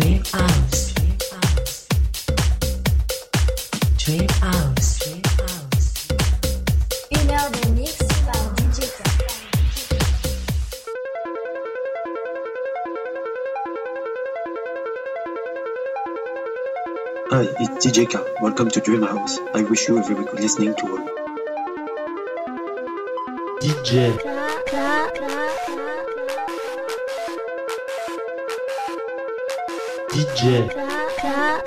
Hi, it's DJ K. Welcome to Dream House. I wish you a very good listening to all. DJ, 啊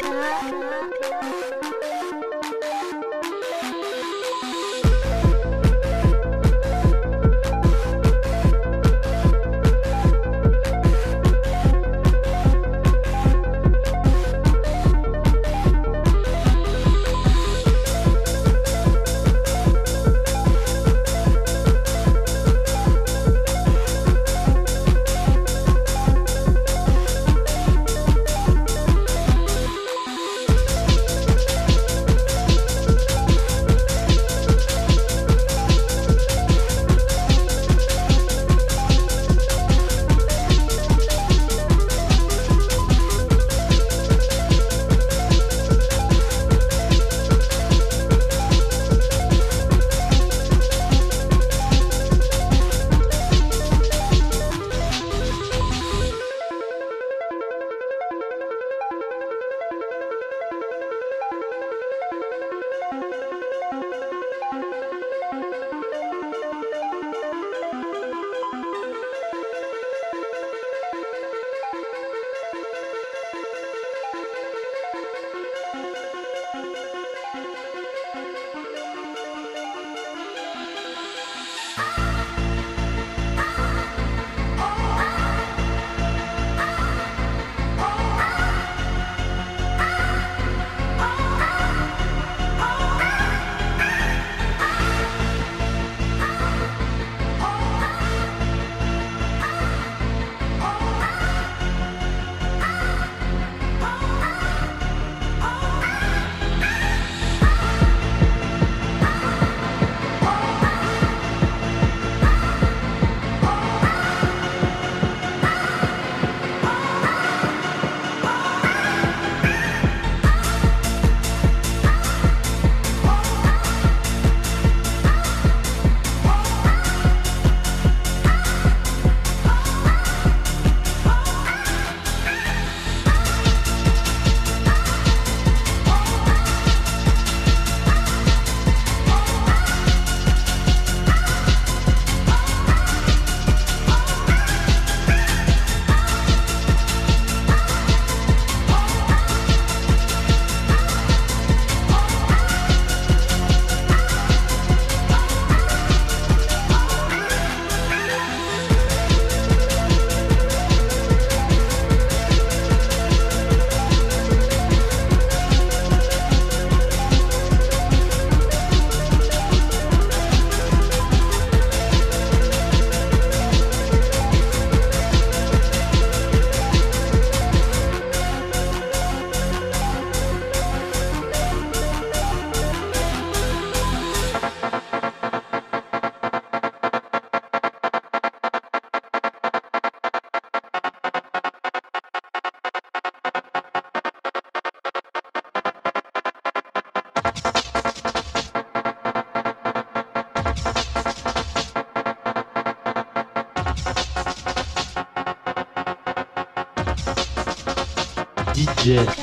legit.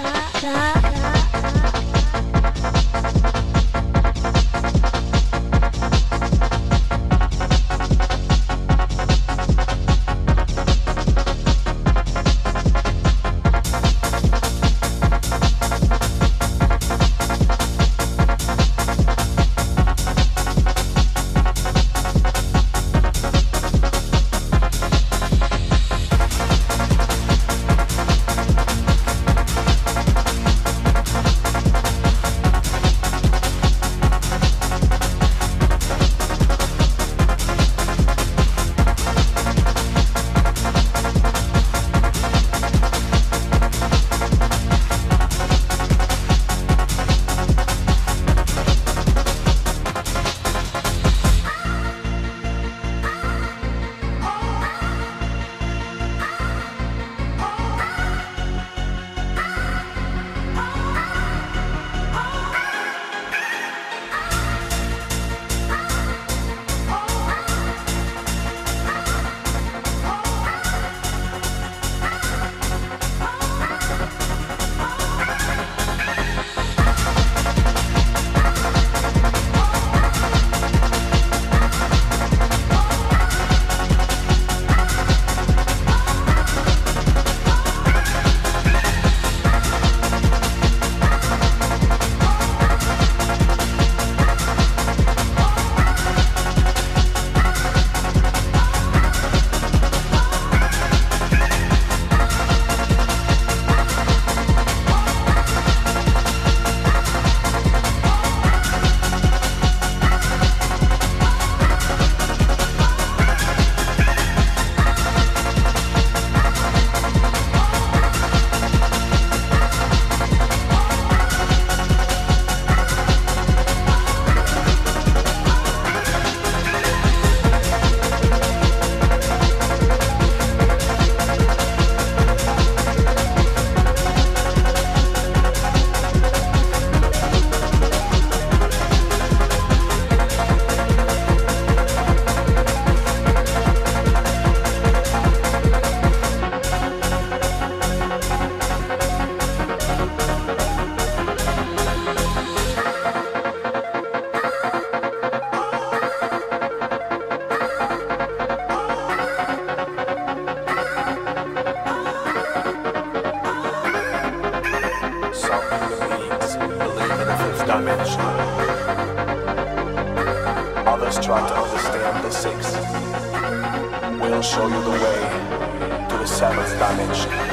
Dimension.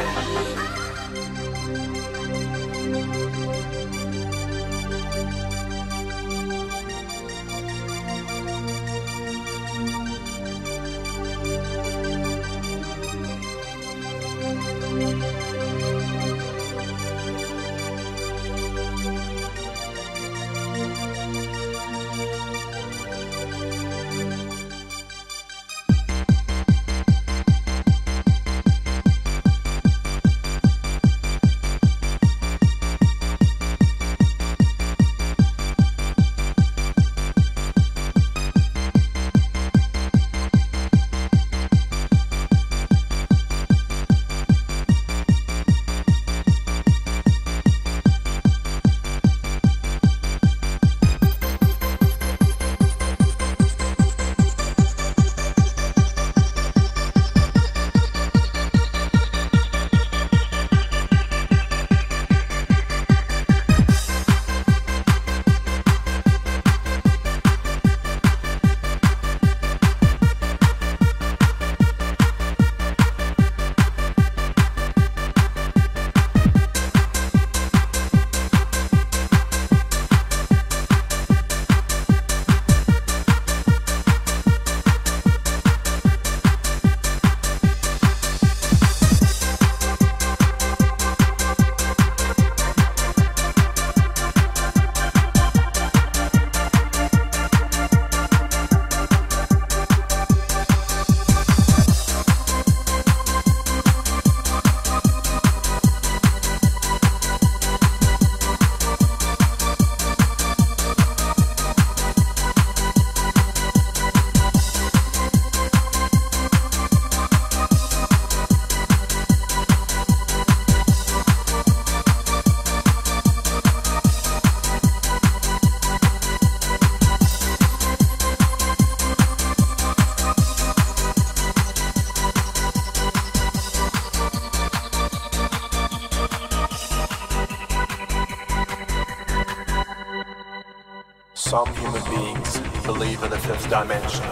Dimension.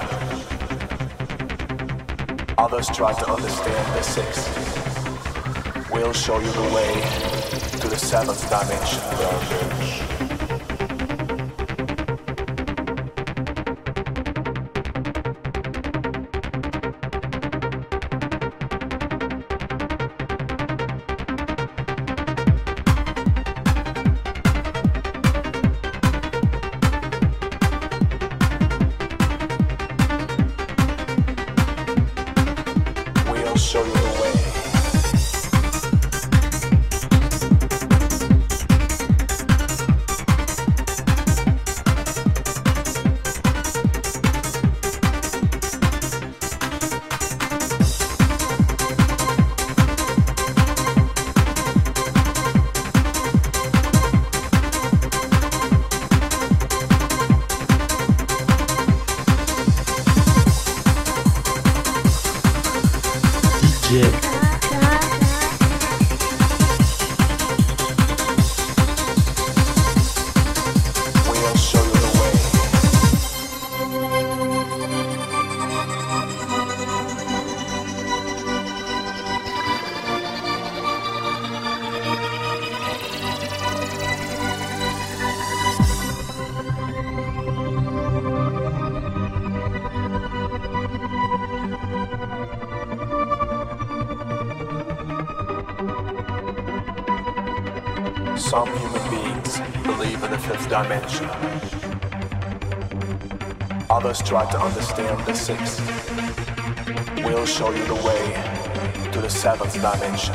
Others try to understand the sixth. We'll show you the way to the seventh dimension. show you. Try to understand the sixth. We'll show you the way to the seventh dimension.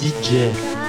DJ,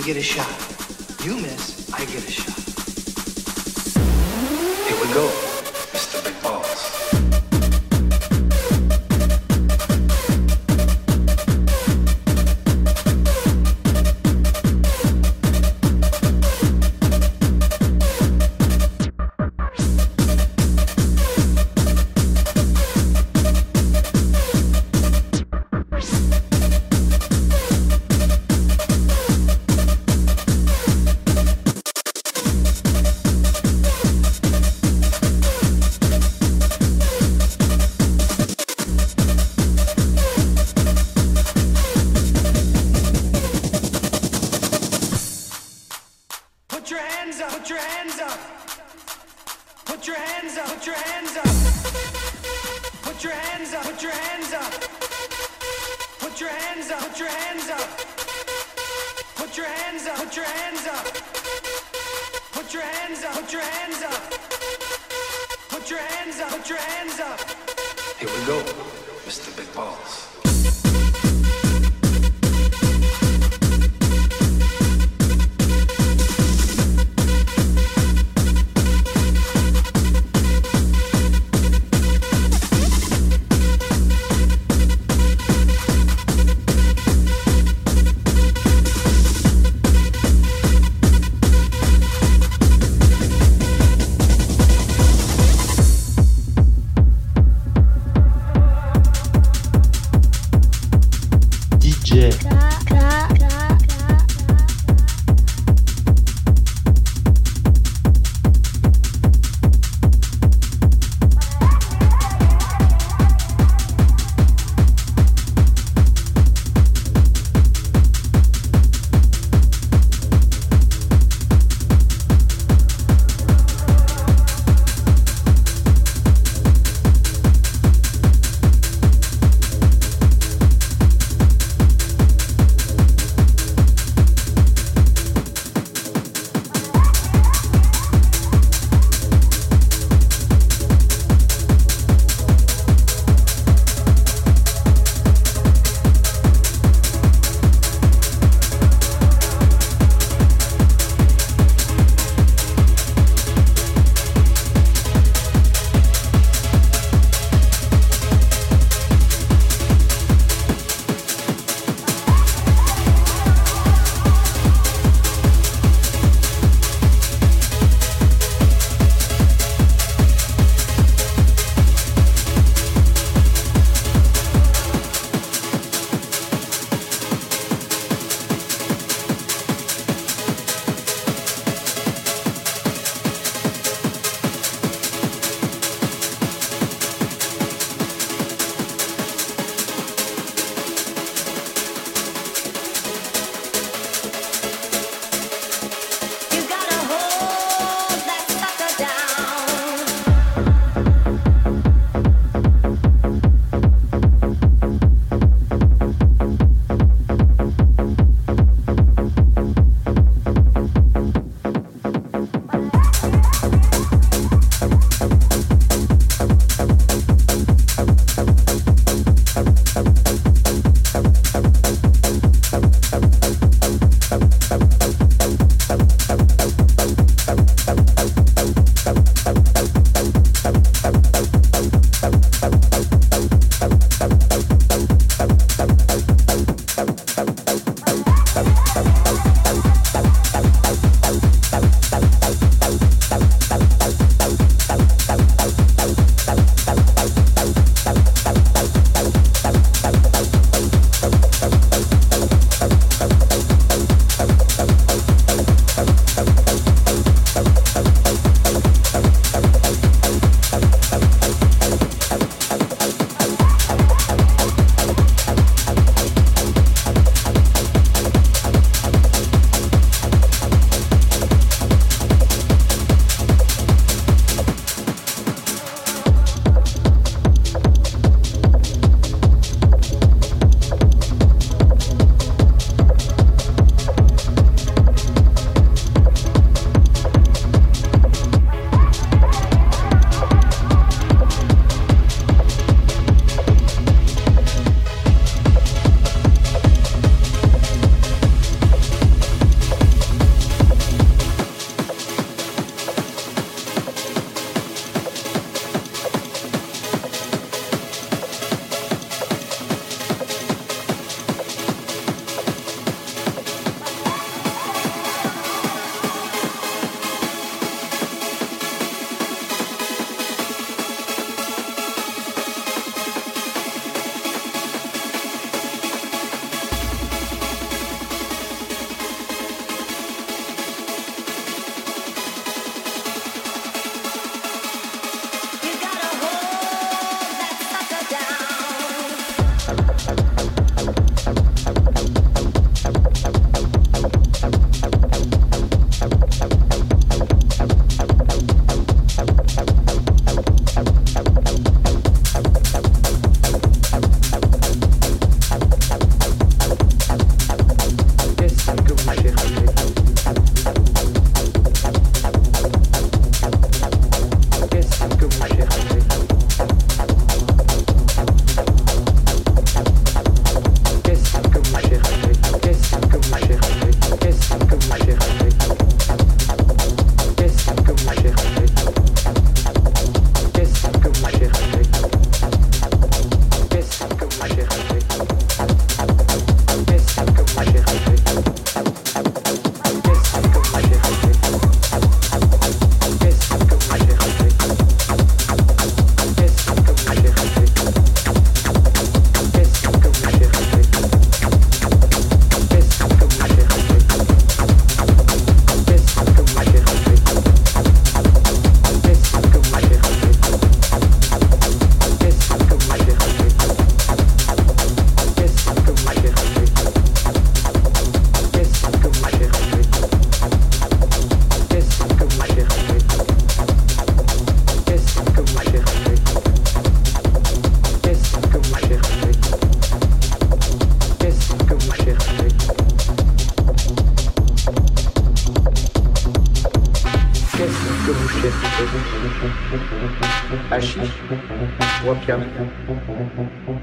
you get a shot.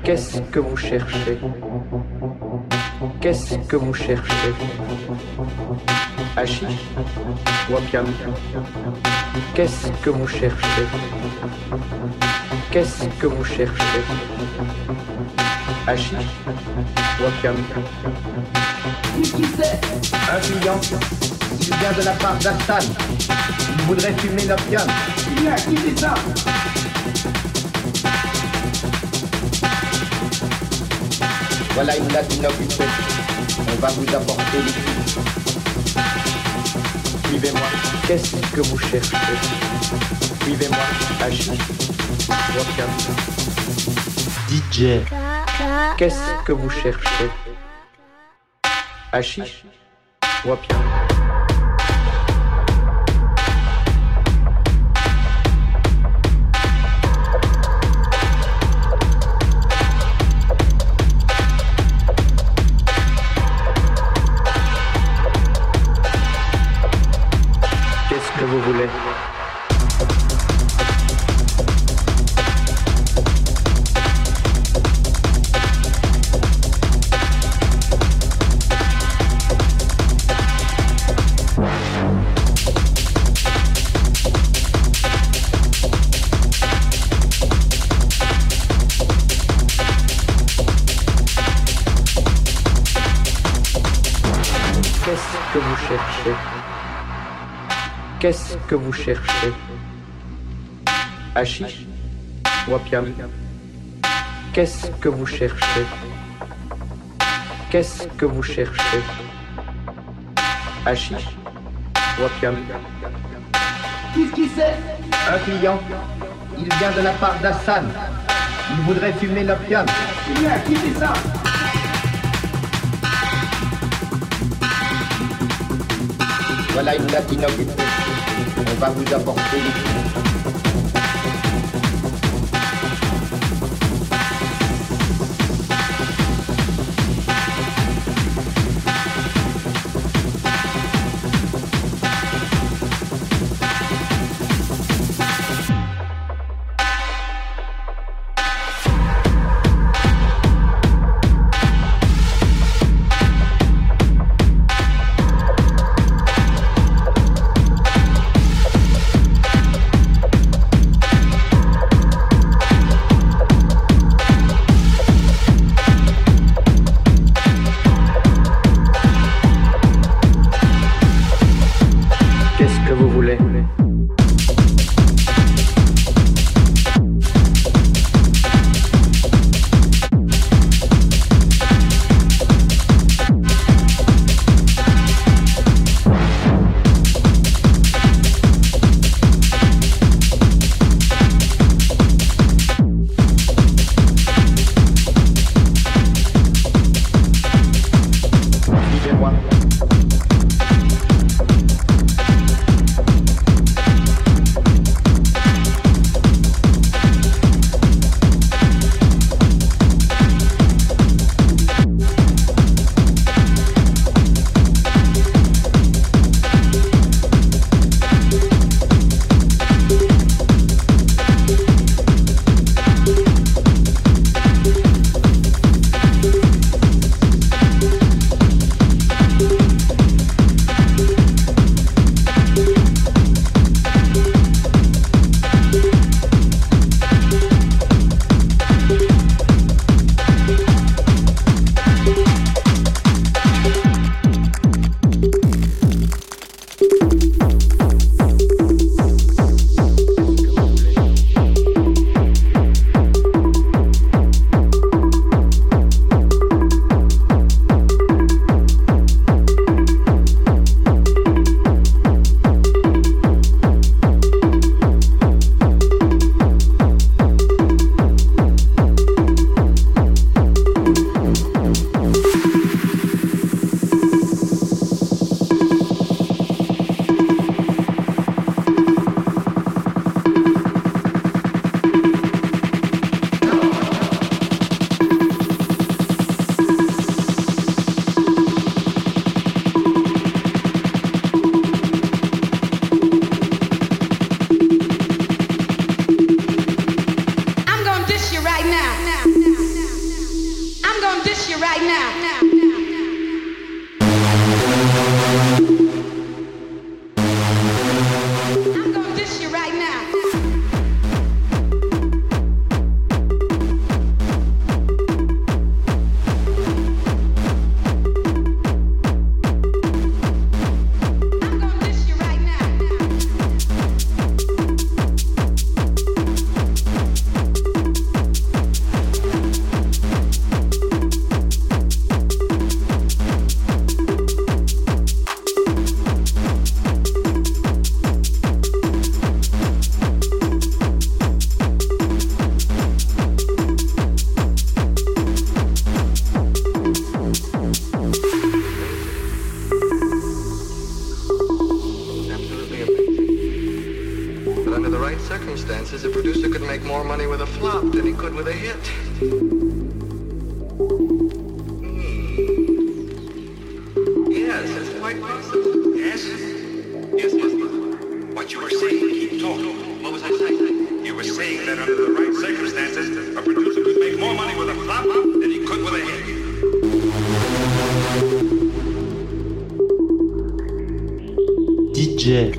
Qu'est-ce que vous cherchez? Qu'est-ce que vous cherchez? Hachiche Wapiam Qu'est-ce que vous cherchez? Qu'est-ce que vous cherchez? Hachiche Wapiam Un client, il vient de la part d'Astan. Il voudrait fumer l'opium. Il a qui c'est ça? Voilà une date. On va vous apporter les. Suivez-moi. Qu'est-ce que vous cherchez? Suivez-moi. Wapiam DJ, Qu'est-ce que vous cherchez? Hachiche Wapiam vous voulez cherchez Hachiche Wapiam Qu'est-ce que vous cherchez? Qu'est-ce que vous cherchez? Hachiche Wapiam Qu'est-ce qui c'est Un client, il vient de la part d'Assan. Il voudrait fumer l'opium. A qui c'est ça. Voilà une inoccupée. On va vous apporter Yes, it's quite. Yes? Yes, yes. What you were saying, keep talking. What was I saying? You were saying that under the right circumstances, a producer could make more money with a flop than he could with a hit. DJ,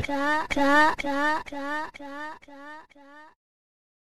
Ka, ka, ka.